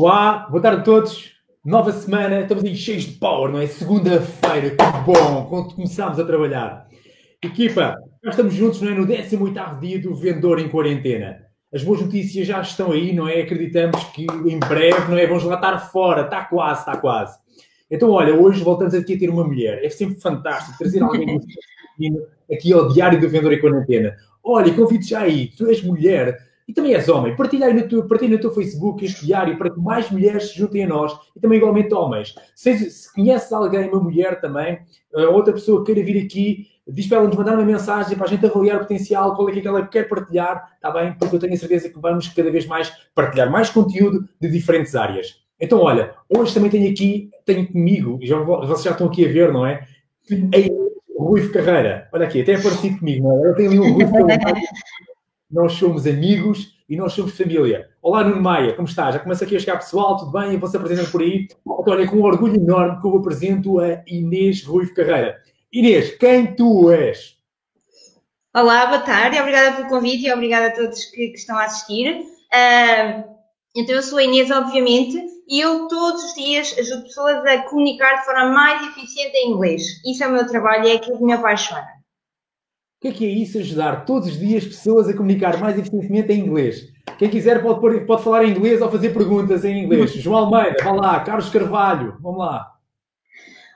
Olá, boa tarde a todos. Nova semana, estamos aí cheios de power, não é? Segunda-feira, que bom, quando começámos a trabalhar. Equipa, nós estamos juntos, não é? No 18 dia do vendedor em quarentena. As boas notícias já estão aí, não é? Acreditamos que em breve, não é? Vamos lá estar fora, está quase, está quase. Então, olha, hoje voltamos aqui a ter uma mulher. É sempre fantástico trazer alguém aqui ao Diário do Vendedor em Quarentena. Olha, convido já aí, tu és mulher, e também és homem, partilha aí no teu, partilha no teu Facebook este diário para que mais mulheres se juntem a nós e também igualmente homens. Se, se conheces alguém, uma mulher também, eh, outra pessoa que queira vir aqui, diz para ela nos mandar uma mensagem para a gente avaliar o potencial, qual é que ela quer partilhar, está bem? Porque eu tenho a certeza que vamos cada vez mais partilhar mais conteúdo de diferentes áreas. Então, olha, hoje também tenho aqui, tenho comigo, já, vocês já estão aqui a ver, não é? A Rui Carreira, olha aqui, até é parecido comigo, não é? Eu tenho ali um Rui Carreira nós somos amigos e nós somos família. Olá, Nuno Maia, como está? Já começa aqui a chegar pessoal, tudo bem? Eu vou se apresentando por aí. Então, olha, com um orgulho enorme que eu apresento a Inês Ruivo Carreira. Inês, quem tu és? Olá, boa tarde, obrigada pelo convite e obrigada a todos que, que estão a assistir. Uh, então, eu sou a Inês, obviamente, e eu todos os dias ajudo pessoas a comunicar de forma mais eficiente em inglês. Isso é o meu trabalho e é aquilo que me apaixona. O que é que é isso? Ajudar todos os dias pessoas a comunicar mais eficientemente em inglês. Quem quiser pode, pode falar em inglês ou fazer perguntas em inglês. João Almeida, vá lá. Carlos Carvalho, vamos lá.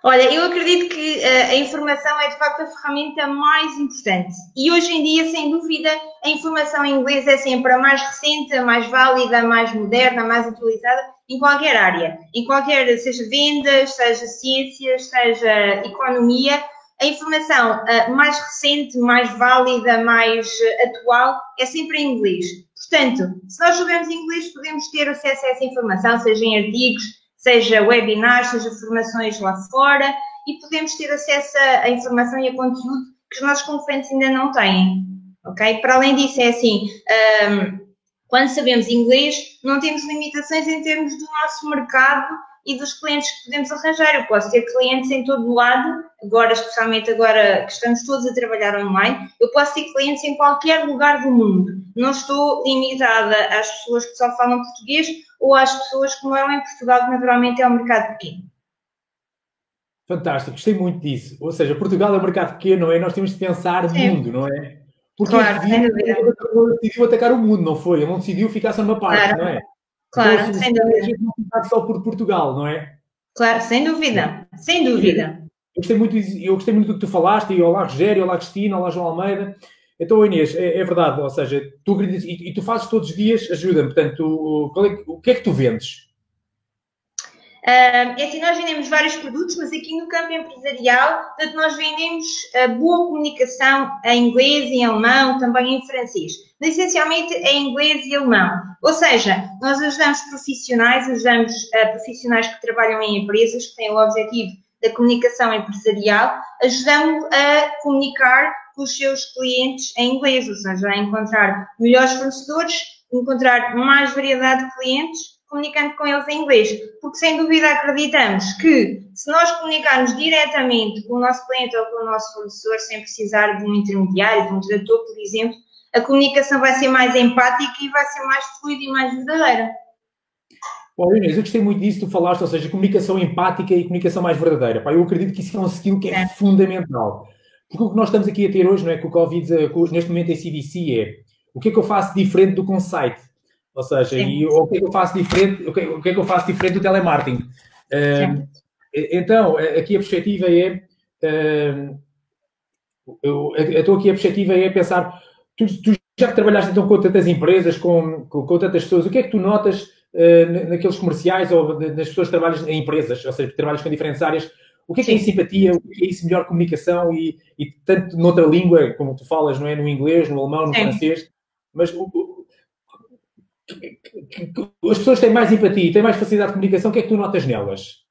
Olha, eu acredito que uh, a informação é de facto a ferramenta mais importante. E hoje em dia, sem dúvida, a informação em inglês é sempre a mais recente, a mais válida, a mais moderna, a mais atualizada em qualquer área. Em qualquer, seja vendas, seja ciências, seja economia, a informação uh, mais recente, mais válida, mais uh, atual é sempre em inglês. Portanto, se nós soubermos inglês, podemos ter acesso a essa informação, seja em artigos, seja webinars, seja formações lá fora, e podemos ter acesso a, a informação e a conteúdo que os nossos concorrentes ainda não têm. Ok? Para além disso, é assim, ehm, quando sabemos inglês, não temos limitações em termos do nosso mercado e dos clientes que podemos arranjar. Eu posso ter clientes em todo o lado, agora, especialmente agora que estamos todos a trabalhar online, eu posso ter clientes em qualquer lugar do mundo. Não estou limitada às pessoas que só falam português ou às pessoas que moram em Portugal, que naturalmente é um mercado pequeno. Fantástico, gostei muito disso. Ou seja, Portugal é um mercado pequeno, não é? Nós temos de pensar no mundo, não é? Porque claro, ele decidiu atacar o mundo, não foi? Ele não decidiu ficar só numa parte, claro. não é? Claro, então, sem dúvida. Não só por Portugal, não é? Claro, sem dúvida, sem dúvida. Eu gostei muito, eu gostei muito do que tu falaste, e olá Rogério, olá Cristina, olá João Almeida. Então, Inês, é, é verdade, ou seja, tu e, e tu fazes todos os dias, ajuda-me, portanto, o, é, o que é que tu vendes? É assim, nós vendemos vários produtos, mas aqui no campo empresarial, portanto, nós vendemos uh, boa comunicação em inglês, em alemão, também em francês. Mas, essencialmente em inglês e alemão. Ou seja, nós ajudamos profissionais, ajudamos uh, profissionais que trabalham em empresas, que têm o objetivo da comunicação empresarial, ajudamos a comunicar com os seus clientes em inglês, ou seja, a encontrar melhores fornecedores, encontrar mais variedade de clientes comunicando com eles em inglês, porque sem dúvida acreditamos que se nós comunicarmos diretamente com o nosso cliente ou com o nosso fornecedor, sem precisar de um intermediário, de um tradutor, por exemplo, a comunicação vai ser mais empática e vai ser mais fluida e mais verdadeira. Bom, Inês, eu gostei muito disso que tu falaste, ou seja, comunicação empática e comunicação mais verdadeira. Pá, eu acredito que isso é um skill que é, é. fundamental. Porque o que nós estamos aqui a ter hoje, não é, com o Covid, eh, neste momento em CDC, é o que é que eu faço diferente do conceito? Ou seja, e o que é que eu faço diferente, o que, o que é que eu faço diferente do telemarketing? Uh, então, aqui a perspectiva é. Uh, eu, estou aqui a perspectiva é pensar. Tu, tu, já que trabalhaste então com tantas empresas, com, com, com, tantas pessoas, o que é que tu notas uh, naqueles comerciais ou nas pessoas que trabalham em empresas, ou seja, que trabalhas com diferentes áreas? O que é que é simpatia? O que é isso melhor comunicação e, e tanto noutra língua, como tu falas, não é? No inglês, no alemão, no Sim. francês, mas o, as pessoas têm mais empatia, têm mais facilidade de comunicação, o que é que tu notas nelas?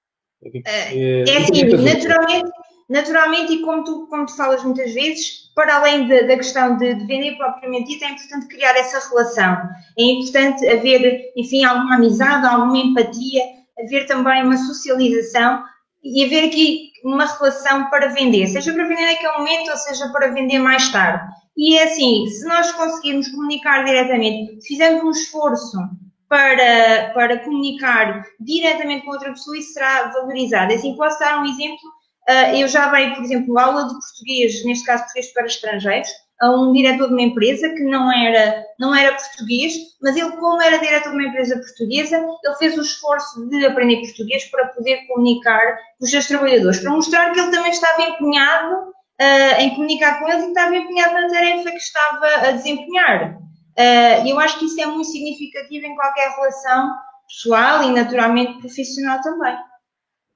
É, é assim, naturalmente, naturalmente, e como tu, como tu falas muitas vezes, para além de, da questão de, de, vender propriamente dito, é importante criar essa relação. É importante haver, enfim, alguma amizade, alguma empatia, haver também uma socialização e haver aqui uma relação para vender, seja para vender naquele momento ou seja para vender mais tarde. E é assim, se nós conseguirmos comunicar diretamente, fizermos um esforço para, para comunicar diretamente com outra pessoa, isso será valorizado. Assim, posso dar um exemplo. Uh, eu já dei, por exemplo, aula de português, neste caso português para estrangeiros, a um diretor de uma empresa que não era, não era português, mas ele, como era diretor de uma empresa portuguesa, ele fez o esforço de aprender português para poder comunicar com os seus trabalhadores, para mostrar que ele também estava empenhado uh, em comunicar com eles e estava empenhado na tarefa que estava a desempenhar. Uh, eu acho que isso é muito significativo em qualquer relação pessoal e naturalmente profissional também.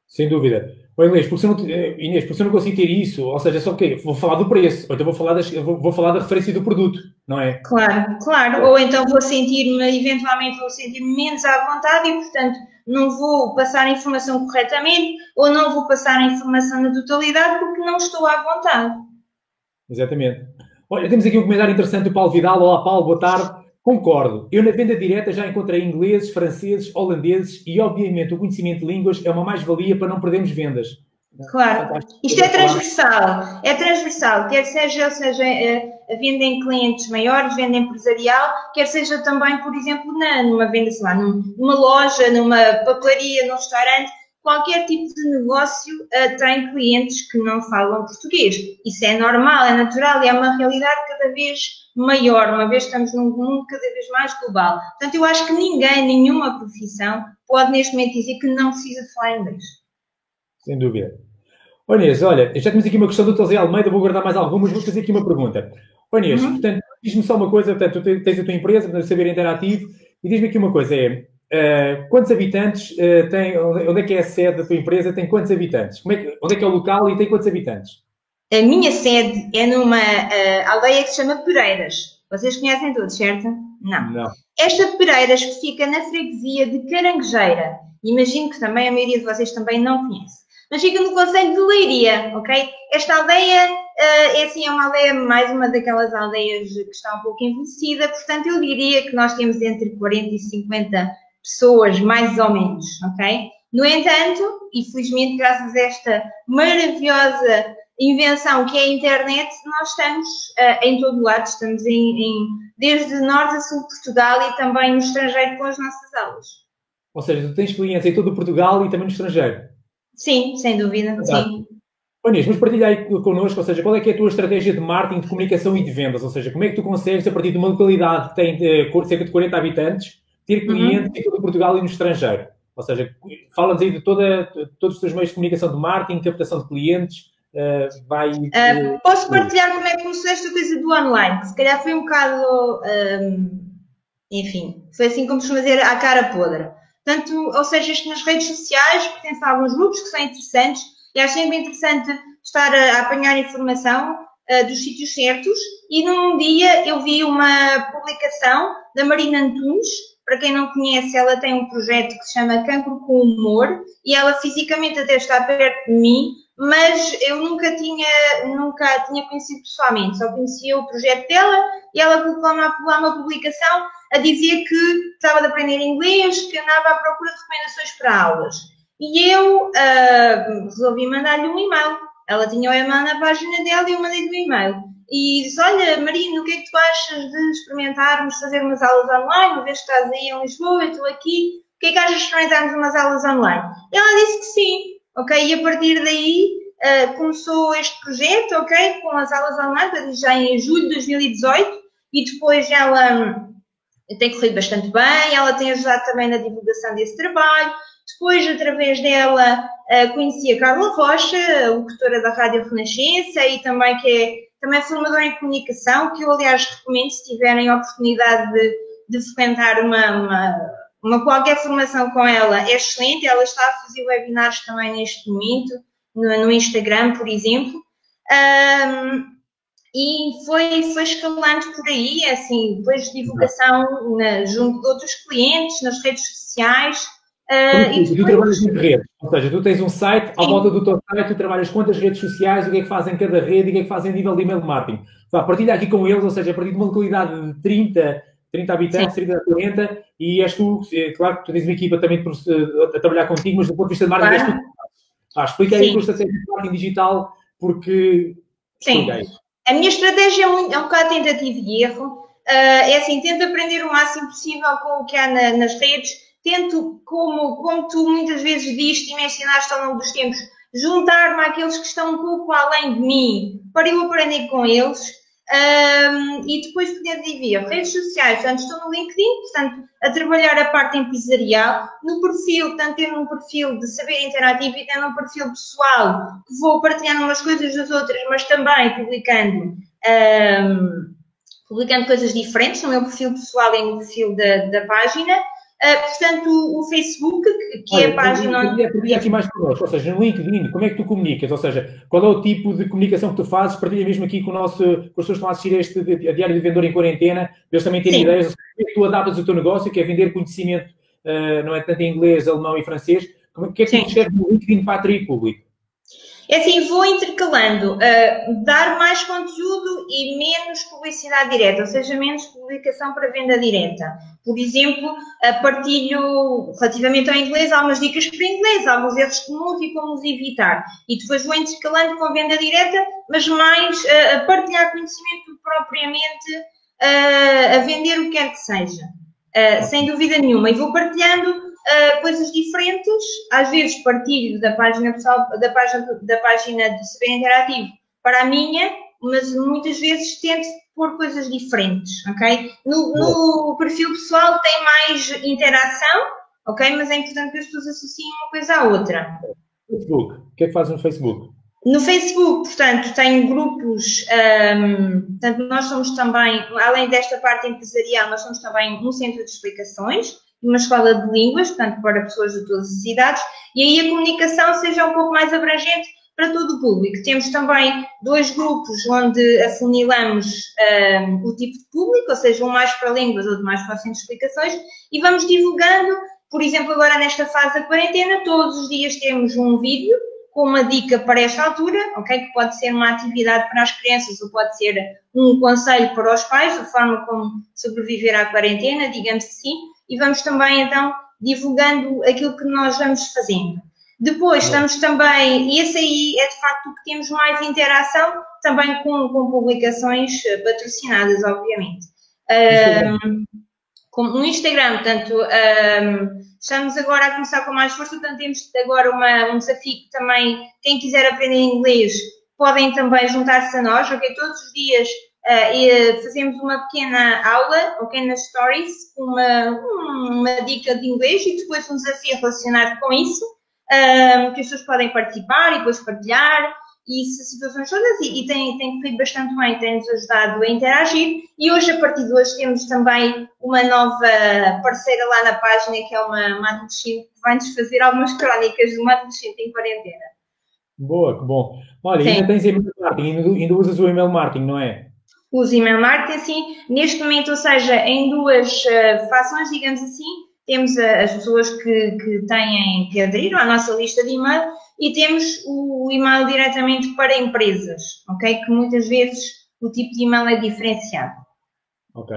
Sem dúvida. Oi, Inês, porque se não, eh, Inês, porque se eu não consigo ter isso, ou seja, só que vou falar do preço, ou então vou falar, das, vou, vou, falar da referência do produto, não é? Claro, claro. Ou então vou sentir-me, eventualmente vou sentir-me menos à vontade e, portanto, não vou passar a informação corretamente ou não vou passar a informação na totalidade porque não estou à vontade. Exatamente. Olha, temos aqui um comentário interessante do Paulo Vidal. Olá, Paulo, boa tarde. Concordo. Eu na venda direta já encontrei ingleses, franceses, holandeses e, obviamente, o conhecimento de línguas é uma mais-valia para não perdermos vendas. Claro. Isto é transversal. É transversal. Quer seja, seja eh, a venda em clientes maiores, venda empresarial, quer seja também, por exemplo, na, numa venda, sei lá, numa loja, numa papelaria, num restaurante qualquer tipo de negócio uh, tem clientes que não falam português. Isso é normal, é natural e é uma realidade cada vez maior, uma vez que estamos num mundo cada vez mais global. Portanto, eu acho que ninguém, nenhuma profissão, pode neste momento dizer que não precisa falar inglês. Sem dúvida. Olha, Inês, olha, já temos aqui uma questão do Tosé Almeida, vou guardar mais algumas, vou fazer aqui uma pergunta. Olha, Inês, uhum. portanto, diz-me só uma coisa, portanto, tu tens a tua empresa, para saber interativo, e diz-me aqui uma coisa, é, Uh, quantos habitantes uh, tem, onde é que é a sede da tua empresa, tem quantos habitantes? É que, onde é que é o local e tem quantos habitantes? A minha sede é numa uh, aldeia que se chama Pereiras. Vocês conhecem todos, certo? Não. Não. Esta Pereiras que fica na freguesia de Caranguejeira. Imagino que também a maioria de vocês também não conhece. Mas fica no conceito de Leiria, ok? Esta aldeia é assim, é uma aldeia, mais uma daquelas aldeias que está um pouco envelhecida, portanto eu diria que nós temos entre 40 e 50 pessoas, mais ou menos, ok? No entanto, e felizmente graças a esta maravilhosa invenção que é a internet, nós estamos uh, em todo lado, estamos em, em, desde norte a sul de Portugal e também no estrangeiro com as nossas aulas. Ou seja, tu tens clientes em todo o Portugal e também no estrangeiro? Sim, sem dúvida, sim. Inês, mas partilha aí connosco, ou seja, qual é que é a tua estratégia de marketing, de comunicação e de vendas? Ou seja, como é que tu consegues, a partir de uma localidade que tem uh, cerca de 40 habitantes, ter uhum. clientes uhum. em todo Portugal e no estrangeiro. Ou seja, fala-nos aí de toda, todos os teus meios de comunicação de marketing, captação de clientes, uh, vai... Uh, posso partilhar como é que começou esta coisa do online, que se calhar foi um bocado, um, enfim, foi assim como se dizer à cara podre. Portanto, ou seja, isto nas redes sociais, pertence a alguns grupos que são interessantes, e acho sempre interessante estar a, a apanhar informação uh, dos sítios certos, e num dia eu vi uma publicação da Marina Antunes, para quem não conhece, ela tem um projeto que se chama Cancro com Humor e ela fisicamente até está perto de mim, mas eu nunca tinha, nunca tinha conhecido pessoalmente, só conhecia o projeto dela e ela colocou lá uma, uma publicação a dizer que estava de aprender inglês, que andava à procura de recomendações para aulas. E eu uh, resolvi mandar-lhe um e-mail. Ela tinha o e-mail na página dela e eu mandei-lhe um e-mail e disse, olha Marina, o que é que tu achas de experimentarmos fazer umas aulas online, uma vez que estás aí em Lisboa, eu estou aqui, o que é que achas de experimentarmos umas aulas online? Ela disse que sim, ok? E a partir daí uh, começou este projeto, ok? Com as aulas online, já em julho de 2018, e depois ela hum, tem corrido bastante bem, ela tem ajudado também na divulgação desse trabalho. Depois, através dela, uh, conheci a Carla Rocha, locutora da Rádio Renascença, e também que é também formadora em comunicação, que eu, aliás, recomendo se tiverem a oportunidade de, de frequentar uma, uma, uma, qualquer formação com ela, é excelente. Ela está a fazer webinars também neste momento, no, no Instagram, por exemplo. Um, e foi, foi escalando por aí, é assim, depois de divulgação na, junto de outros clientes, nas redes sociais, Uh, tu, tu trabalhas em redes, ou seja, tu tens um site, à volta do teu site, tu trabalhas quantas redes sociais, o que é que fazem cada rede e o que é que fazem a nível de email marketing. Vá, partilha aqui com eles, ou seja, a partir de uma localidade de 30, 30 habitantes, Sim. 30 a 40, e és tu, é, claro que tu tens uma equipa também a trabalhar contigo, mas do ponto de vista de marketing claro. és tu. Ah, explica aí a estratégia de marketing digital, porque... Sim. A minha estratégia é, muito, é um bocado tentativa e erro. é assim, tento aprender o máximo possível com o que há na, nas redes, tento, como, como tu muitas vezes dizes e mencionaste ao longo dos tempos, juntar-me àqueles que estão um pouco além de mim, para eu aprender com eles. Um, e depois poder dividir redes sociais, portanto estou no LinkedIn, portanto a trabalhar a parte empresarial, no perfil, tanto ter um perfil de saber interativo e ter um perfil pessoal, que vou partilhando umas coisas das outras, mas também publicando, um, publicando coisas diferentes no meu perfil pessoal e no perfil da, da página. Uh, portanto, o, o Facebook, que, que Olha, é a página onde. Eu queria aqui mais connosco, ou seja, no LinkedIn, como é que tu comunicas? Ou seja, qual é o tipo de comunicação que tu fazes? Partilha mesmo aqui com, o nosso, com as pessoas que estão a assistir a este a Diário de Vendedor em Quarentena, eles também terem ideias. Como é que tu adaptas o teu negócio, que é vender conhecimento, uh, não é tanto em inglês, alemão e francês? Como, o que é que tu escreves no LinkedIn para atrair público? É assim, vou intercalando, uh, dar mais conteúdo e menos publicidade direta, ou seja, menos publicação para venda direta. Por exemplo, uh, partilho relativamente ao inglês algumas dicas para inglês, alguns erros comuns e como os evitar. E depois vou intercalando com venda direta, mas mais uh, a partilhar conhecimento propriamente a vender o que quer que seja. sem dúvida nenhuma. E vou partilhando uh, coisas diferentes, às vezes partilho da página pessoal, da página, da página do Saber Interativo para a minha, mas muitas vezes tento pôr coisas diferentes, ok? No, no, perfil pessoal tem mais interação, ok? Mas é importante que as pessoas associem uma coisa à outra. Facebook, o que é que faz no Facebook? No Facebook, portanto, tenho grupos, um, portanto, nós somos também, além desta parte empresarial, nós somos também um centro de explicações, uma escola de línguas, portanto, para pessoas de todas as idades, e aí a comunicação seja um pouco mais abrangente para todo o público. Temos também dois grupos onde afunilamos um, o tipo de público, ou seja, um mais para línguas, outro mais para centro de explicações, e vamos divulgando, por exemplo, agora nesta fase da quarentena, todos os dias temos um vídeo com uma dica para esta altura, ok? Que pode ser uma atividade para as crianças ou pode ser um conselho para os pais, a forma como sobreviver à quarentena, digamos assim e vamos também então divulgando aquilo que nós vamos fazendo. Depois estamos também, e esse aí é de facto o que temos mais interação, também com, com publicações patrocinadas, obviamente. Um, no Instagram, portanto, um, estamos agora a começar com mais força, portanto, temos agora uma, um desafio que também, quem quiser aprender inglês, podem também juntar-se a nós, ok? Todos os dias Uh, fazemos uma pequena aula, ok, nas stories, uma, uma dica de inglês e depois um desafio relacionado com isso, uh, que as pessoas podem participar e depois partilhar e essas situações todas e, e tem, tem feito bastante bem, tem-nos ajudado a interagir e hoje, a partir de hoje, temos também uma nova parceira lá na página que é uma, uma adolescente que vai-nos fazer algumas crónicas de uma adolescente em quarentena. Boa, que bom. Olha, Sim. ainda tens e-mail marketing, ainda usas o e-mail marketing, não é? Uso email marketing, neste momento, ou seja, em duas uh, fações, digamos assim, temos a, as pessoas que, que têm, que aderiram à nossa lista de e-mail e temos o, o e-mail diretamente para empresas, ok? Que muitas vezes o tipo de e-mail é diferenciado. Ok.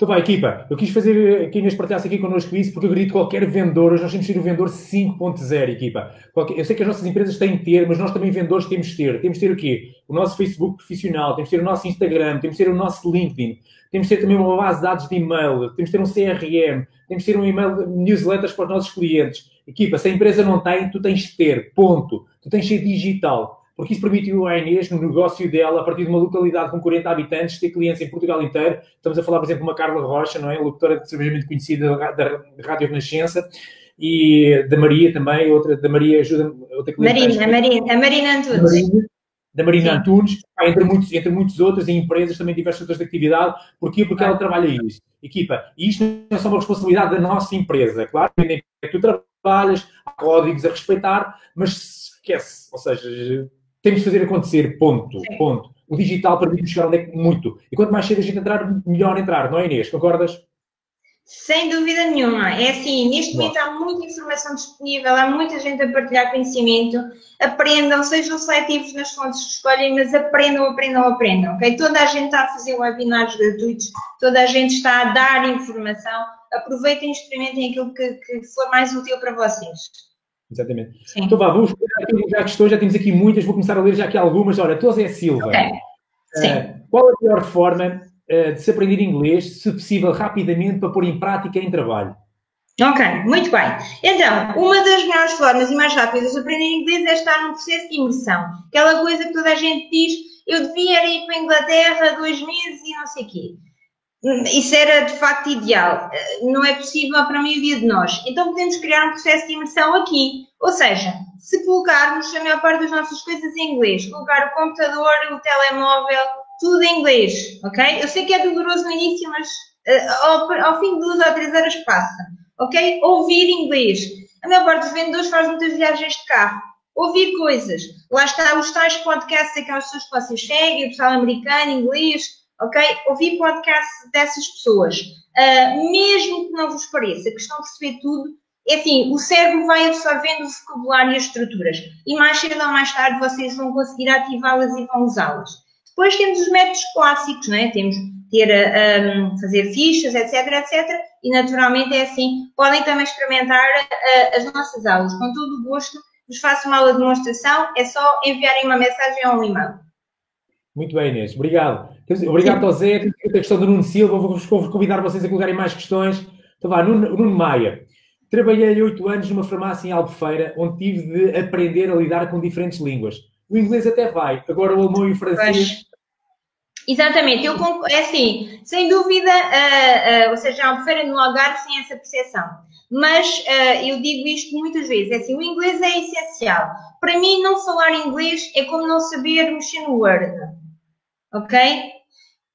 Então vai, equipa, eu quis fazer que Inês partilhasse aqui connosco isso, porque eu acredito que qualquer vendedor, hoje nós temos que ser o vendedor 5.0, equipa. Eu sei que as nossas empresas têm que ter, mas nós também vendedores temos que ter. Temos que ter o quê? O nosso Facebook profissional, temos que ter o nosso Instagram, temos que ter o nosso LinkedIn, temos que ter também uma base de dados de e-mail, temos que ter um CRM, temos que ter um e-mail, newsletters para os nossos clientes. Equipa, se a empresa não tem, tu tens que ter, ponto. Tu tens que ser digital porque isso permitiu à Inês, no negócio dela, a partir de uma localidade com 40 habitantes, ter clientes em Portugal inteiro. Estamos a falar, por exemplo, de uma Carla Rocha, não é? Locutora cervejamente conhecida da, Rádio Renascença, e da Maria também, outra, da Maria ajuda outra cliente. Marina, Marina, a Marina Antunes. Da Marina Sim. Antunes, entre muitos, entre muitos outros, em empresas também diversas outras de atividade. Porquê? Porque ela trabalha isso. Equipa, e isto não é só uma responsabilidade da nossa empresa. Claro que tu trabalhas, há códigos a respeitar, mas esquece. Ou seja, temos de fazer acontecer, ponto, Sim. ponto. O digital permite chegar onde é que muito. E quanto mais cedo a gente entrar, melhor entrar, não é Inês? Concordas? Sem dúvida nenhuma. É assim, neste momento há muita informação disponível, há muita gente a partilhar conhecimento. Aprendam, sejam seletivos nas fontes que escolhem, mas aprendam, aprendam, aprendam. Okay? Toda a gente está a fazer webinars gratuitos, toda a gente está a dar informação. Aproveitem e experimentem aquilo que, que for mais útil para vocês. Exatamente. Sim. Então vá, vamos já questões, já temos aqui muitas, vou começar a ler já aqui algumas. Olha, Tosé Silva. Okay. Uh, qual a melhor forma uh, de se aprender inglês, se possível, rapidamente, para pôr em prática em trabalho? Ok, muito bem. Então, uma das melhores formas e mais rápidas de aprender inglês é estar num processo de imersão. Aquela coisa que toda a gente diz, eu devia ir para a Inglaterra dois meses e não sei o quê. Isso era de facto ideal. Não é possível para a maioria de nós. Então podemos criar um processo de imersão aqui. Ou seja, se colocarmos a maior parte das nossas coisas em inglês, colocar o computador, o telemóvel, tudo em inglês, ok? Eu sei que é doloroso no início, mas uh, ao, ao, fim de duas ou três horas passa, ok? Ouvir inglês. A maior parte dos vendedores faz muitas viagens de carro. Ouvir coisas. Lá está os tais podcasts daquelas pessoas que vocês seguem, o pessoal americano, inglês, ok? Ouvir podcasts dessas pessoas. Uh, mesmo que não vos pareça, que estão a perceber tudo, é assim, o cérebro vai absorvendo o vocabulário e as estruturas. E mais cedo ou mais tarde vocês vão conseguir ativá-las e vão usá-las. Depois temos os métodos clássicos, não é? Temos ter, um, fazer fichas, etc, etc. E naturalmente é assim. Podem também experimentar uh, as nossas aulas. Com todo o gosto, vos faço uma aula de demonstração. É só enviarem uma mensagem ou um e-mail. Muito bem, Inês. Obrigado. Obrigado ao Zé. A questão do Nuno Silva. Vou-vos convidar vocês a colocarem mais questões. Então vá, Nuno, Nuno Maia. Trabalhei oito anos numa farmácia em Albufeira, onde tive de aprender a lidar com diferentes línguas. O inglês até vai, agora o alemão e o francês. Exatamente, eu é assim, sem dúvida, uh, uh, ou seja, Albufeira no Algarve sem essa percepção. Mas uh, eu digo isto muitas vezes, é assim, o inglês é essencial. Para mim, não falar inglês é como não saber mexer no Word. Ok?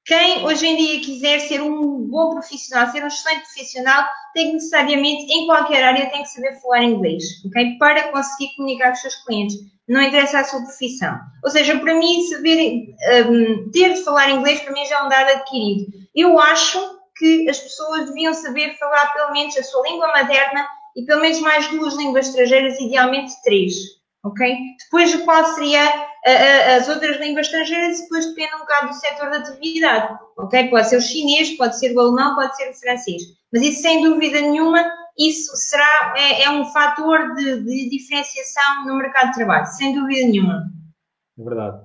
Quem hoje em dia quiser ser um bom profissional, ser um excelente profissional, tem que necessariamente, em qualquer área, tem que saber falar inglês, ok? Para conseguir comunicar com os seus clientes. Não interessa a sua profissão. Ou seja, para mim, saber, um, ter de falar inglês, para mim já é um dado adquirido. Eu acho que as pessoas deviam saber falar pelo menos a sua língua materna e pelo menos mais duas línguas estrangeiras, idealmente três ok? Depois, qual seria as outras línguas estrangeiras? Depois depende um bocado do setor da atividade, ok? Pode ser o chinês, pode ser o alemão, pode ser o francês. Mas isso, sem dúvida nenhuma, isso será, é, é um fator de, de, diferenciação no mercado de trabalho, sem dúvida nenhuma. É verdade.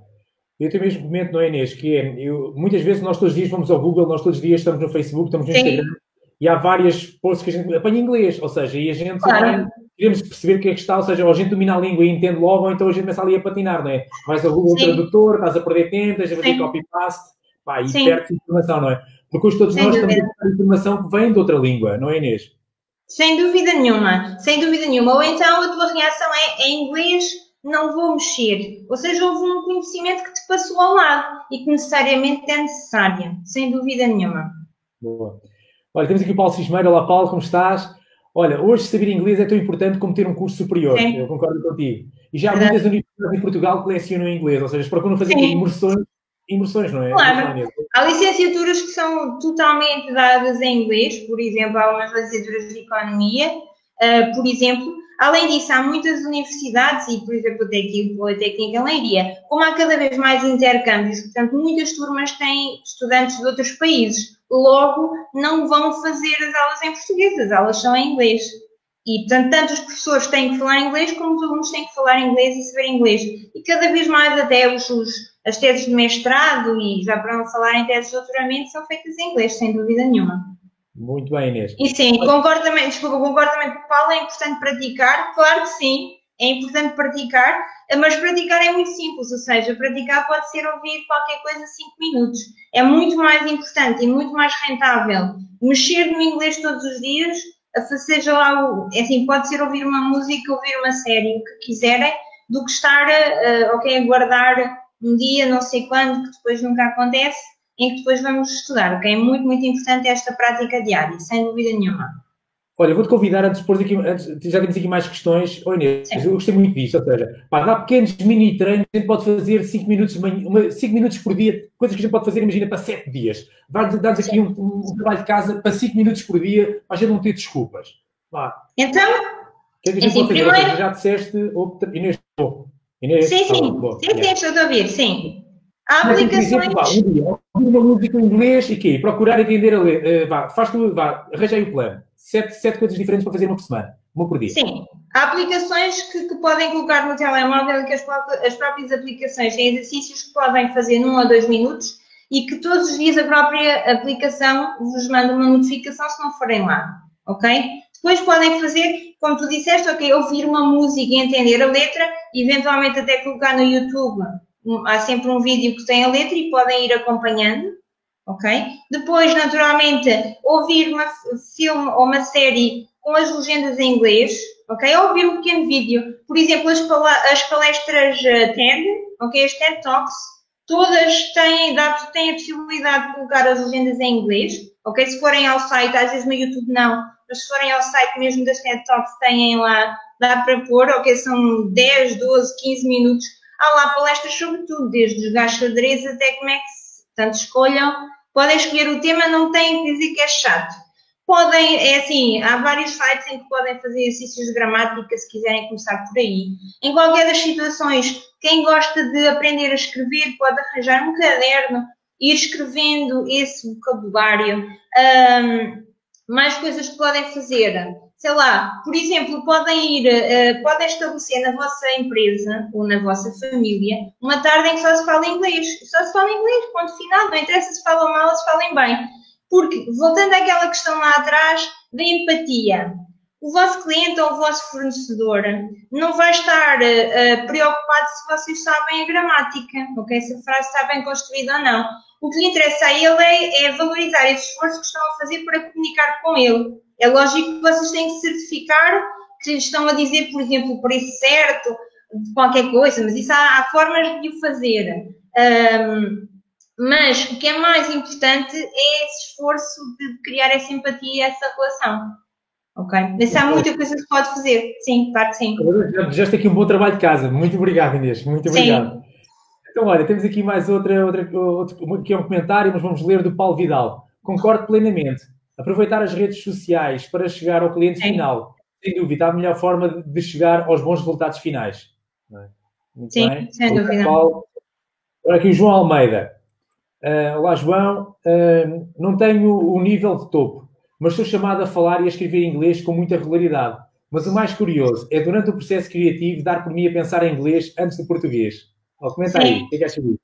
Eu tenho mesmo momento, não é, Inês? Que é, eu, muitas vezes nós todos os dias vamos ao Google, nós todos os dias estamos no Facebook, estamos no Sim. Instagram, e há várias posts que a gente apanha em inglês, ou seja, e a gente claro queremos perceber o que é que está, ou seja, ou a gente domina a língua e entende logo, ou então a gente começa ali a patinar, não é? Vais ao Google Sim. Tradutor, estás a perder tempo, estás a fazer copy-paste, pá, e perdes informação, não é? Porque hoje todos Sem nós dúvida. estamos a informação que vem de outra língua, não é, Inês? Sem dúvida nenhuma, sem dúvida nenhuma. Ou então a tua reação é em inglês, não vou mexer. Ou seja, houve um conhecimento que te passou ao lado e que necessariamente é necessário, sem dúvida nenhuma. Boa. Olha, temos aqui o Paulo Cismeiro. Olá, Paulo, como estás? Olha, hoje saber inglês é tão importante como ter um curso superior. Sim. Eu concordo contigo. E já há muitas universidades em Portugal que lecionam inglês, ou seja, procuram fazer Sim. imersões, imersões, não é? Claro. Há licenciaturas que são totalmente dadas em inglês, por exemplo, há umas licenciaturas de economia, uh, por exemplo. Além disso, há muitas universidades, e por exemplo, até aqui o em Leiria, como há cada vez mais intercâmbios, portanto, muitas turmas têm estudantes de outros países logo não vão fazer as aulas em português, as aulas são em inglês. E, portanto, tanto os professores têm que falar inglês, como os alunos têm que falar inglês e saber inglês. E cada vez mais até os, as teses de mestrado e já para não falar em teses de doutoramento são feitas em inglês, sem dúvida nenhuma. Muito bem, Inês. E sim, concordo também, desculpa, concordo também com o Paulo, é importante praticar, claro que sim, é importante praticar, mas praticar é muito simples, ou seja, praticar pode ser ouvir qualquer coisa 5 minutos. É muito mais importante e muito mais rentável mexer no inglês todos os dias, seja lá, o, é assim, pode ser ouvir uma música, ouvir uma série, o que quiserem, do que estar uh, okay, a guardar um dia, não sei quando, que depois nunca acontece, em que depois vamos estudar. Okay? É muito, muito importante esta prática diária, sem dúvida nenhuma. Olha, vou-te convidar antes de pôr aqui, antes, já temos aqui mais questões. Oi, Inês, eu gostei muito disso, ou seja, pá, dá pequenos mini treinos, a gente pode fazer 5 minutos, 5 minutos por dia, coisas que a gente pode fazer, imagina, para 7 dias. Dá-nos aqui um, um, trabalho de casa para 5 minutos por dia, para a gente não ter desculpas. Vá. Então, que é que assim? Primeiro... já disseste, Inês, Inês, sim, sim, sim, sim, sim, estou a ouvir, sim. Há aplicações. Exemplo, vá, um dia, uma música em inglês e quê? Procurar entender a ler. Uh, vá, faz tu, vá, arranjei o plano sete, sete coisas diferentes para fazer uma por semana, uma por dia. Sim. Há aplicações que, que podem colocar no telemóvel que as, as, próprias aplicações têm exercícios que podem fazer num ou dois minutos e que todos os dias a própria aplicação vos manda uma notificação se não forem lá, ok? Depois podem fazer, como tu disseste, ok, ouvir uma música e entender a letra, eventualmente até colocar no YouTube, há sempre um vídeo que tem a letra e podem ir acompanhando, ok? Depois, naturalmente, ouvir uma filme ou uma série com as legendas em inglês, ok? Ou ouvir um pequeno vídeo, por exemplo, as, as palestras eh, TED, ok? As TED Talks, todas têm, têm a possibilidade de colocar as legendas em inglês, ok? Se forem ao site, às vezes no YouTube não, mas se forem ao site mesmo das TED Talks, têm lá, dá para pôr, ok? São 10, 12, 15 minutos. Há lá palestras sobre tudo, desde os xadrez até como é que se, tanto escolham. Podem escolher o tema, não têm que dizer que é chato. Podem, é assim, há vários sites em que podem fazer exercícios de gramática se quiserem começar por aí. Em qualquer das situações, quem gosta de aprender a escrever pode arranjar um caderno, ir escrevendo esse vocabulário. Um, mais coisas que podem fazer. Sei lá, por exemplo, podem ir, uh, podem estabelecer na vossa empresa ou na vossa família uma tarde em que só se fala inglês. Só se fala inglês, ponto final. Não interessa se falam mal ou se falem bem. Porque, voltando àquela questão lá atrás da empatia, o vosso cliente ou o vosso fornecedor não vai estar uh, preocupado se vocês sabem a gramática, ok? Se a frase está bem construída ou não. O que lhe interessa a ele é, é, valorizar esse esforço que estão a fazer para comunicar com ele. É lógico que vocês têm que certificar que estão a dizer, por exemplo, o preço certo de qualquer coisa, mas isso há, há formas de o fazer. Um, mas o que é mais importante é esse esforço de criar essa empatia e essa relação. Ok? Mas há muita coisa que se pode fazer. Sim, claro que sim. Já, já aqui um bom trabalho de casa. Muito obrigado, Inês. Muito obrigado. Sim. Então, olha, temos aqui mais outra, outra outro, que é um comentário, mas vamos ler do Paulo Vidal. Concordo plenamente. Aproveitar as redes sociais para chegar ao cliente Sim. final, sem dúvida, a melhor forma de chegar aos bons resultados finais. É? Sim, bem. sem dúvida. Paulo. Agora aqui o João Almeida. Uh, olá, João. Uh, não tenho o nível de topo, mas sou chamado a falar e a escrever inglês com muita regularidade. Mas o mais curioso é, durante o processo criativo, dar por mim a pensar em inglês antes do português. Oh, comenta Sim. aí, o que é que achas disso?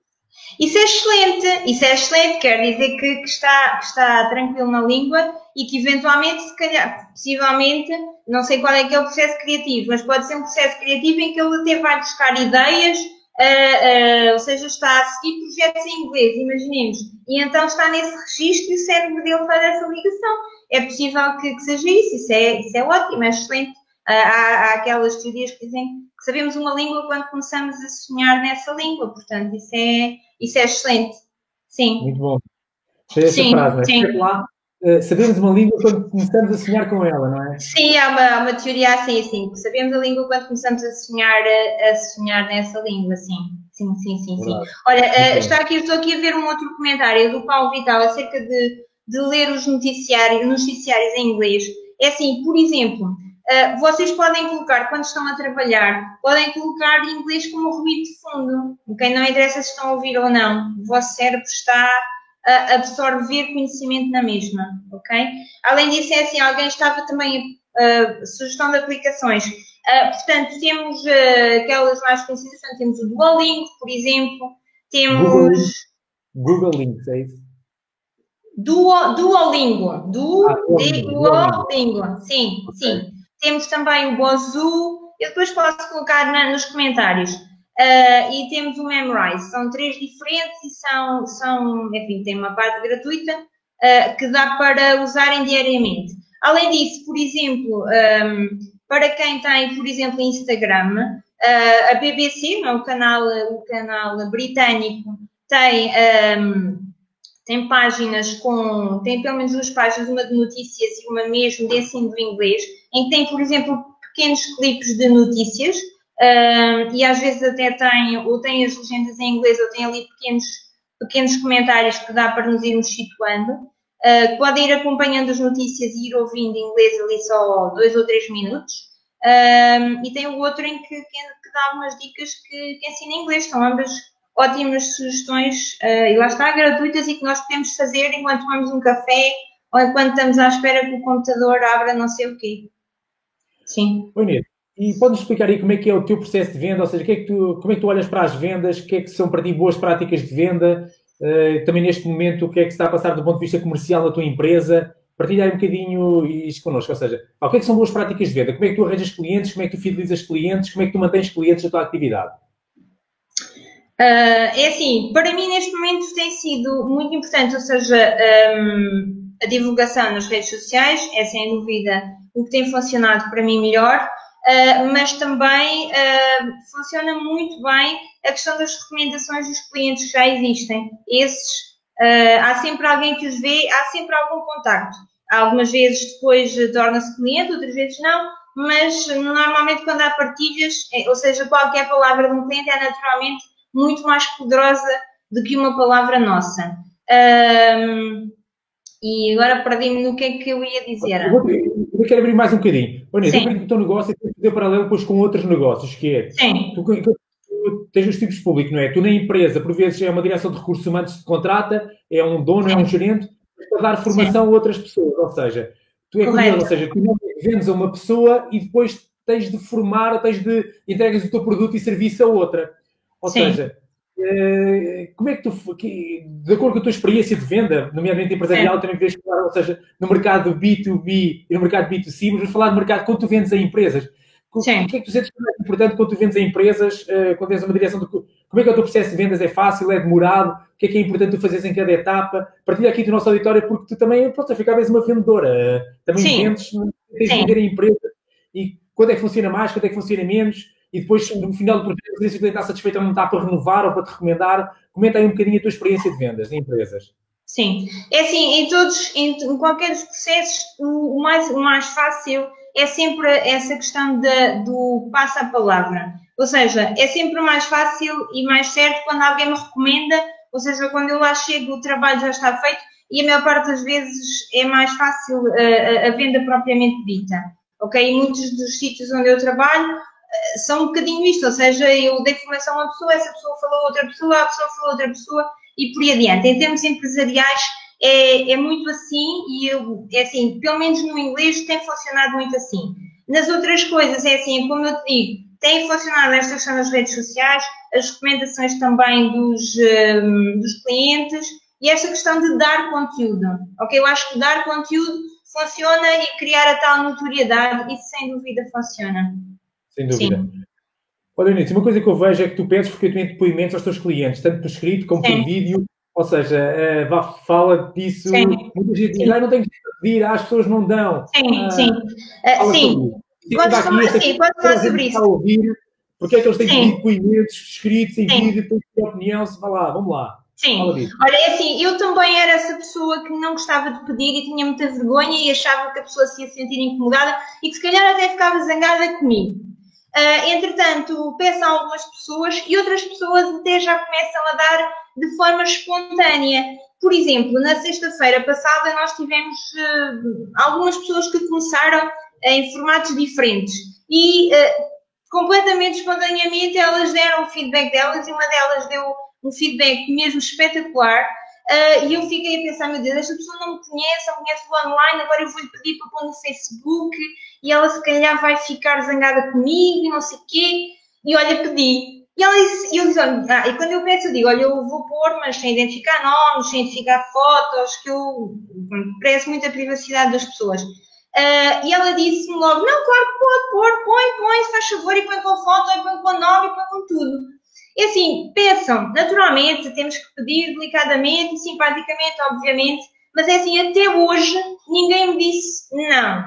Isso é excelente, isso é excelente, quer dizer que, que, está, que está tranquilo na língua e que eventualmente, se calhar, possivelmente, não sei qual é que é o processo criativo, mas pode ser um processo criativo em que ele até vai buscar ideias, uh, uh, ou seja, está a seguir projetos em inglês, imaginemos, e então está nesse registro e o cérebro dele faz essa ligação. É possível que, que seja isso, isso é, isso é ótimo, é excelente. Uh, há, há aquelas teorias que dizem sabemos uma língua quando começamos a sonhar nessa língua, portanto, isso é, isso é excelente. Sim. Muito bom. Essa sim, frase, sim. Lá, uh, sabemos uma língua quando começamos a sonhar com ela, não é? Sim, há uma, há uma teoria assim, sim, que sabemos a língua quando começamos a sonhar, a, a sonhar nessa língua, sim. Sim, sim, sim, sim. Olha, uh, está aqui, estou aqui a ver um outro comentário do Paulo Vital acerca de, de ler os noticiários, noticiários em inglês. É assim, por exemplo, Uh, vocês podem colocar, quando estão a trabalhar, podem colocar inglês como ruído de fundo. Ok? Não interessa se estão a ouvir ou não. O vosso cérebro está a absorver conhecimento na mesma. Ok? Além disso, é assim, alguém estava também uh, sugestão de aplicações. Uh, portanto, temos uh, aquelas mais conhecidas, portanto, temos o Duolingo, por exemplo, temos... Google, Google Links, é isso? Duo, Duolingo. Du, ah, Duolingo. Duolingo. Sim, okay. sim. Temos também o Bozu, eu depois posso colocar na, nos comentários. Uh, e temos o Memrise. São três diferentes e são, são enfim, tem uma parte gratuita uh, que dá para usarem diariamente. Além disso, por exemplo, um, para quem tem, por exemplo, Instagram, uh, a BBC, não, o, canal, o canal britânico, tem, um, tem páginas com, tem pelo menos duas páginas, uma de notícias e uma mesmo de ensino do inglês, em que tem, por exemplo, pequenos clipes de notícias e às vezes até tem, ou tem as legendas em inglês ou tem ali pequenos, pequenos comentários que dá para nos irmos situando. Uh, podem ir acompanhando as notícias e ir ouvindo em inglês ali só dois ou três minutos. E tem o outro em que, que, que dá algumas dicas que, que ensina inglês. São ambas ótimas sugestões uh, e lá está, gratuitas e que nós podemos fazer enquanto tomamos um café ou enquanto estamos à espera que o computador abra não sei o quê. Sim. Oi, E podes explicar aí como é que é o teu processo de venda, ou seja, que é que tu, como é que tu olhas para as vendas, o que é que são para ti boas práticas de venda uh, também neste momento, o que é que está a passar do ponto de vista comercial na tua empresa. Partilha aí um bocadinho isto connosco, ou seja, o que é que são boas práticas de venda? Como é que tu arranjas clientes? Como é que tu fidelizas clientes? Como é que tu mantens clientes na tua atividade? Uh, é assim, para mim neste momento tem sido muito importante, ou seja, um, a divulgação nas redes sociais, é sem dúvida o que tem funcionado para mim melhor, uh, mas também uh, funciona muito bem a questão das recomendações dos clientes que já existem. Esses, há sempre alguém que os vê, há sempre algum contacto. Algumas vezes depois torna-se cliente, outras vezes não, mas normalmente quando há partilhas, ou seja, qualquer palavra de um cliente é naturalmente muito mais poderosa do que uma palavra nossa. Um, e agora perdi-me no que é que eu ia dizer. Eu, vou, eu quero abrir mais um bocadinho. Olha, eu acredito que o teu negócio que fazer paralelo depois com outros negócios, que é. Sim. Tu, tu tens os tipos públicos, não é? Tu na empresa, por vezes, é uma direção de recursos humanos que te contrata, é um dono, Sim. é um gerente, para dar formação Sim. a outras pessoas. Ou seja, tu é curioso, ou seja, tu não vendes a uma pessoa e depois tens de formar, tens de entregas o teu produto e serviço a outra. Ou Sim. seja, como é que tu, de acordo com a tua experiência de venda, nomeadamente empresarial, também vês falar, ou seja, no mercado B2B e no mercado B2C, mas vamos falar do mercado quando tu vendes a empresas. O que é que tu sentes mais importante quando tu vendes a empresas, eh, quando tens uma direção de. Como é que é o teu processo de vendas? É fácil? É demorado? O que é que é importante tu fazeres em cada etapa? Partilha aqui do nosso auditório, porque tu também, pronto, ficar vezes uma vendedora. Também Sim. vendes, tens de vender a empresa. E quando é que funciona mais, quando é que funciona menos? E depois, no final do projeto, se cliente está satisfeito ou não está para renovar ou para te recomendar. Comenta aí um bocadinho a tua experiência de vendas em empresas. Sim, é assim, em todos, em, em qualquer dos processos, o mais, o mais fácil é sempre essa questão de, do passa a palavra. Ou seja, é sempre mais fácil e mais certo quando alguém me recomenda, ou seja, quando eu lá chego, o trabalho já está feito e a maior parte das vezes é mais fácil a, eh, a, a venda propriamente dita. Ok? Em muitos dos sítios onde eu trabalho, são um bocadinho isto, ou seja, eu dei formação a uma pessoa, essa pessoa falou a outra pessoa, a pessoa falou a outra pessoa e por aí adiante. Em termos empresariais é, é muito assim e eu, é assim, pelo menos no inglês tem funcionado muito assim. Nas outras coisas é assim, como eu te digo, tem funcionado esta questão das redes sociais, as recomendações também dos, um, dos clientes e esta questão de dar conteúdo. Ok? Eu acho que dar conteúdo funciona e criar a tal notoriedade, isso sem dúvida funciona sem dúvida. Sim. Olha, Inês, uma coisa que eu vejo é que tu pedes frequentemente depoimentos aos teus clientes, tanto por escrito como Sim. por vídeo, ou seja, uh, vá, fala disso. Sim. Muita gente diz, ah, não tenho que pedir, as pessoas não dão. Sim, uh, sim. Uh, sim. Podes falar, sim, podes falar sobre isso. Ouvir, porque é que eles têm que pedir depoimentos escritos em vídeo, depois de opinião, se vai lá, vamos lá. Sim. Olha, é assim, eu também era essa pessoa que não gostava de pedir e tinha muita vergonha e achava que a pessoa se ia sentir incomodada e que se calhar até ficava zangada comigo. Uh, entretanto, peço a algumas pessoas e outras pessoas até já começam a dar de forma espontânea. Por exemplo, na sexta-feira passada nós tivemos uh, algumas pessoas que começaram em formatos diferentes e completamente espontaneamente elas deram o feedback delas e uma delas deu um feedback mesmo espetacular Uh, e eu fiquei a pensar, meu Deus, esta pessoa não me conhece, não me conhece online, agora eu vou-lhe pedir para pôr no Facebook e ela se calhar vai ficar zangada comigo e não sei o quê. E olha, pedi. E ela disse, eu disse, ah, e quando eu peço, eu digo, olha, eu vou pôr, mas sem identificar nomes, sem identificar fotos, que eu prezo muito a privacidade das pessoas. Uh, e ela disse-me logo, não, claro que pode pôr, põe, põe, faz favor, e põe com foto, e põe com nome, e põe com tudo. E assim, peçam, naturalmente, temos que pedir delicadamente e simpaticamente, obviamente, mas é assim, até hoje ninguém me disse não.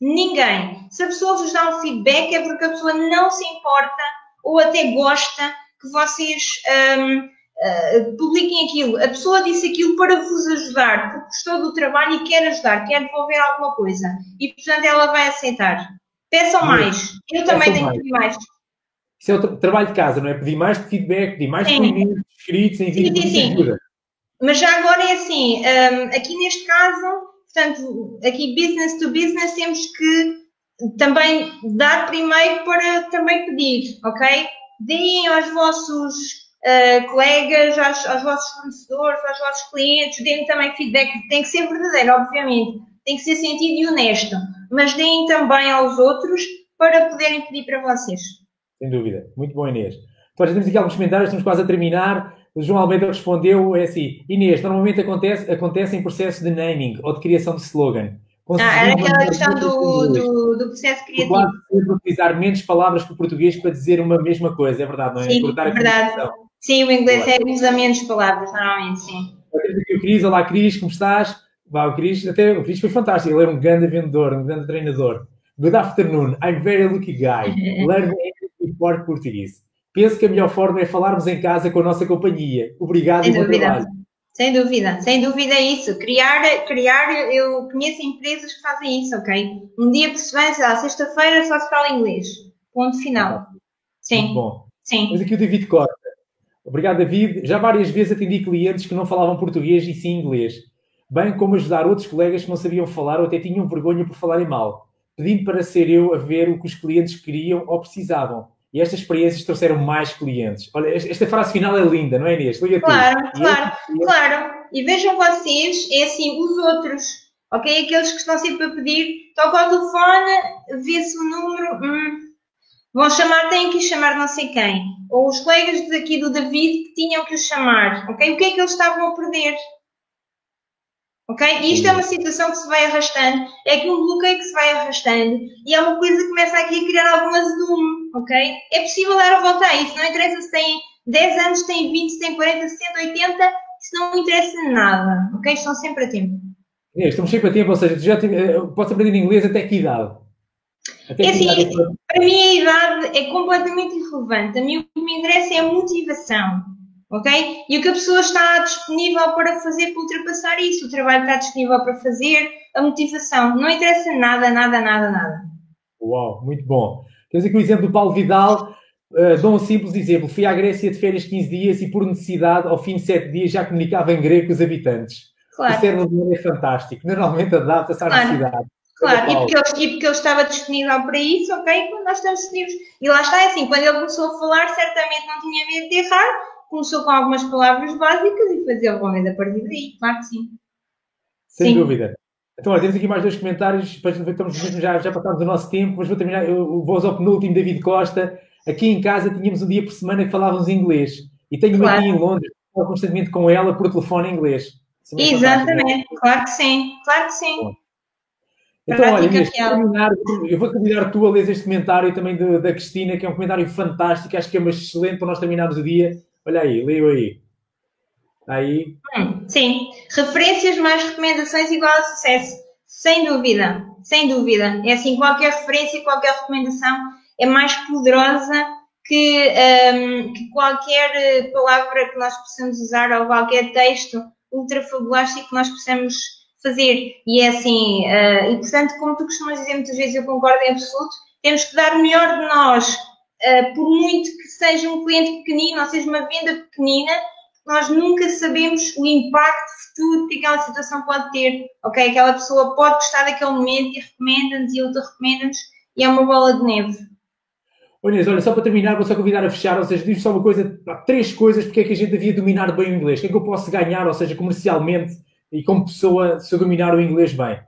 Ninguém. Se a pessoa vos dá um feedback é porque a pessoa não se importa ou até gosta que vocês uh, publiquem aquilo. A pessoa disse aquilo para vos ajudar, porque gostou do trabalho e quer ajudar, quer devolver alguma coisa. E, portanto, ela vai aceitar. Peçam mais. Eu também tenho que pedir mais. Isso é o trabalho de casa, não é? Pedir mais feedback, pedir mais depoimentos escritos, vídeo sim, sim, sim. Mas já agora é assim, um, aqui neste caso, portanto, aqui business to business, temos que também dar primeiro para também pedir, ok? Deem aos vossos uh, colegas, aos, aos, vossos fornecedores, aos vossos clientes, deem também feedback, tem que ser verdadeiro, obviamente, tem que ser sentido e honesto, mas deem também aos outros para poderem pedir para vocês sem dúvida. Muito bom, Inês. Então, já temos aqui alguns comentários, estamos quase a terminar. O João Almeida respondeu, é assim, Inês, normalmente acontece, acontece em processos de naming ou de criação de slogan. Ah, era aquela questão do, do, do, processo criativo. Pode utilizar menos palavras que o português para dizer uma mesma coisa, é verdade, não é? Sim, é verdade. Sim, o inglês é, usa menos palavras, normalmente, sim. O Cris, olá Cris, como estás? Bah, o Cris, até o Cris foi fantástico, ele é um grande vendedor, um grande treinador. Good afternoon, I'm very lucky guy. Learn For Português. Penso que a melhor forma é falarmos em casa com a nossa companhia. Obrigado Sem e bom dúvida. trabalho. Sem dúvida, sem dúvida é isso. Criar, criar, eu conheço empresas que fazem isso, ok? Um dia por semana, sei lá, sexta-feira só se fala inglês. Ponto final. Sim. Muito bom. Sim. Mas aqui o David Costa. Obrigado, David. Já várias vezes atendi clientes que não falavam português e sim inglês, bem como ajudar outros colegas que não sabiam falar ou até tinham vergonha por falarem mal, pedindo para ser eu a ver o que os clientes queriam ou precisavam e estas experiências trouxeram mais clientes. Olha, esta frase final é linda, não é, Inês? Liga claro, tudo. claro, e claro. E vejam vocês, é assim, os outros, ok? Aqueles que estão sempre a pedir, toca ao telefone, vê-se o número, hum, vão chamar, têm que chamar não sei quem. Ou os colegas daqui do David que tinham que o chamar, ok? O que é que eles estavam a perder? Ok? E isto é uma situação que se vai arrastando, é que um bloqueio que se vai arrastando e é uma coisa que começa aqui a criar algum azedume, ok? É possível dar a volta a isso, não interessa se tem 10 anos, se tem 20, se tem 40, 60, 80, isso não interessa nada, ok? Estão sempre a tempo. É, estamos sempre a tempo, ou seja, já eh, podes aprender inglês até que idade? Até é assim, idade é para mim a idade é completamente irrelevante. A mim o que me interessa é a motivação ok? E o que a pessoa está disponível para fazer para ultrapassar isso, o trabalho está disponível para fazer, a motivação, não interessa nada, nada, nada, nada. Uau, muito bom. Temos aqui o exemplo do Paulo Vidal, uh, dou um simples exemplo, fui à Grécia de férias 15 dias e por necessidade, ao fim de 7 dias, já comunicava em grego com os habitantes. Claro. O cérebro é fantástico, normalmente adapta-se à claro. necessidade. Claro, e porque, ele, e porque ele estava disponível para isso, ok? Quando nós estamos disponíveis. E lá está, é assim, quando ele começou a falar, certamente não tinha medo de errar, começou com algumas palavras básicas e fazia o homem a partir daí, claro que sim. Sem sim. dúvida. Então, olha, temos aqui mais dois comentários, estamos mesmo já, já passámos o nosso tempo, mas vou terminar, eu vou ao penúltimo, David Costa. Aqui em casa tínhamos um dia por semana que falávamos inglês. E tenho claro. aqui em Londres, falo constantemente com ela por telefone em inglês. É Exatamente, claro que sim, claro que sim. Bom. Então, olha, Inês, terminar, eu vou convidar tu a ler este comentário também de, da Cristina, que é um comentário fantástico, acho que é uma excelente para nós terminarmos o dia. Olha aí, leio aí. Aí. Hum, sim. Referências mais recomendações igual a sucesso. Sem dúvida. Sem dúvida. É assim, qualquer referência, qualquer recomendação é mais poderosa que, um, que qualquer eh, palavra que nós possamos usar ou qualquer texto ultrafabulástico que nós possamos fazer. E é assim, uh, e portanto, como tu costumas dizer muitas vezes, eu concordo em absoluto, temos que dar o melhor de nós uh, por muito que seja um cliente pequenino, ou seja, uma venda pequenina, nós nunca sabemos o impacto futuro que aquela situação pode ter. Ok? Aquela pessoa pode gostar daquele momento e recomenda-nos e outra recomenda-nos e é uma bola de neve. Inês, olha, só para terminar, vou só convidar a fechar, ou seja, diz só uma coisa, três coisas porque é que a gente devia dominar bem o inglês. O que é que eu posso ganhar, ou seja, comercialmente e como pessoa, se eu dominar o inglês bem?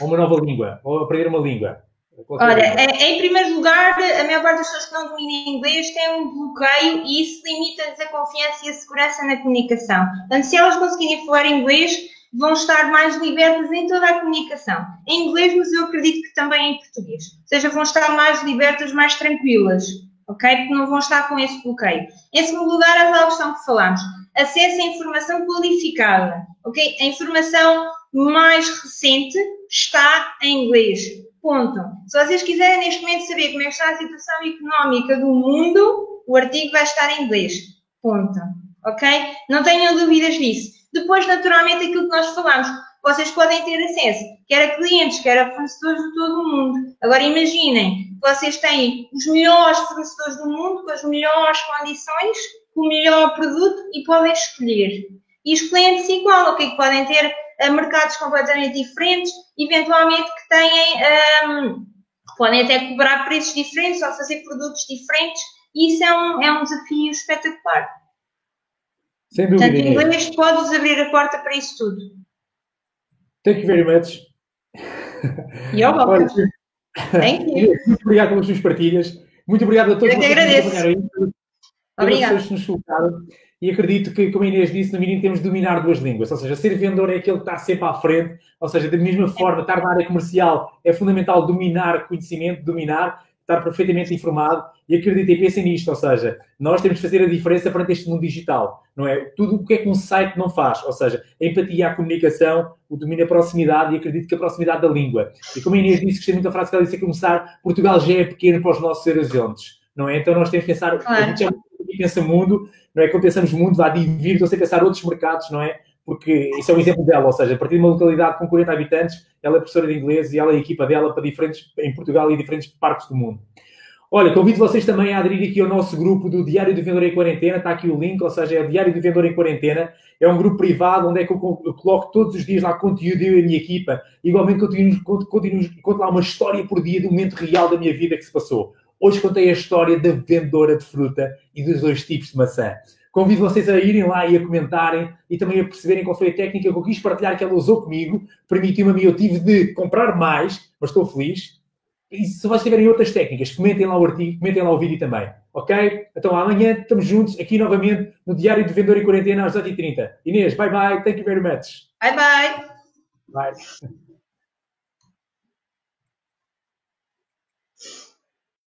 Ou uma nova língua, ou aprender uma língua. Olha, em primeiro lugar, a maior parte das pessoas que não dominam inglês têm um bloqueio e isso limita-lhes a confiança e a segurança na comunicação. Portanto, se elas conseguirem falar inglês, vão estar mais libertas em toda a comunicação. Em inglês, mas eu acredito que também em português. Ou seja, vão estar mais libertas, mais tranquilas, ok? Porque não vão estar com esse bloqueio. Em segundo lugar, a tal questão que falámos. Acesso à informação qualificada, ok? A informação mais recente está em inglês Ponto. Se vocês quiserem neste momento saber como é que está a situação económica do mundo, o artigo vai estar em inglês. Ponto. Ok? Não tenham dúvidas disso. Depois, naturalmente, aquilo que nós falamos, vocês podem ter acesso, quer a clientes, quer a fornecedores de todo o mundo. Agora imaginem, vocês têm os melhores fornecedores do mundo, com as melhores condições, com o melhor produto e podem escolher. E os clientes igual, ok? Podem ter uh, mercados completamente diferentes, eventualmente que têm, um, podem até cobrar preços diferentes ou fazer produtos diferentes, e isso é um, é um desafio espetacular. Sem dúvida. Portanto, inglês pode-vos abrir a porta para isso tudo. Thank you very much. You're welcome. Thank you. Muito obrigado pelas suas partilhas. Muito obrigado a todos. Eu que agradeço. Obrigada. nos colocaram e acredito que, como a Inês disse, no mínimo temos de dominar duas línguas. Ou seja, ser vendedor é aquele que está sempre à frente. Ou seja, da mesma forma, estar na área comercial é fundamental dominar conhecimento, dominar, estar perfeitamente informado e acreditem, pensem nisto. Ou seja, nós temos de fazer a diferença perante este mundo digital. Não é? Tudo o que é que um site não faz. Ou seja, a empatia, a comunicação, o domínio da proximidade e acredito que a proximidade da língua. E como a Inês disse, gostei muito da frase que ela disse a começar, Portugal já é pequeno para os nossos horizontes. Não é? Então nós temos que pensar, claro. a gente pensa mundo, não é? Quando pensamos mundo, vá dividir, então sem pensar outros mercados, não é? Porque isso é um exemplo dela, ou seja, a partir de uma localidade com 40 habitantes, ela é professora de inglês e ela é a equipa dela para diferentes, em Portugal e diferentes partes do mundo. Olha, convido vocês também a aderir aqui ao nosso grupo do Diário do Vendedor em Quarentena, está aqui o link, ou seja, é o Diário do Vendedor em Quarentena, é um grupo privado onde é que eu coloco todos os dias lá conteúdo, eu e a minha equipa, igualmente continuo, continuo, conto lá uma história por dia do momento real da minha vida que se passou. Hoje contei a história da vendedora de fruta e dos dois tipos de maçã. Convido vocês a irem lá e a comentarem e também a perceberem qual foi a técnica que eu quis partilhar que ela usou comigo. Permitiu-me a mim, eu tive de comprar mais, mas estou feliz. E se vocês tiverem outras técnicas, comentem lá o artigo, comentem lá o vídeo também. Ok? Então amanhã estamos juntos aqui novamente no Diário de Vendedor em Quarentena às 8h30. Inês, bye bye. Thank you very much. Bye bye. Bye.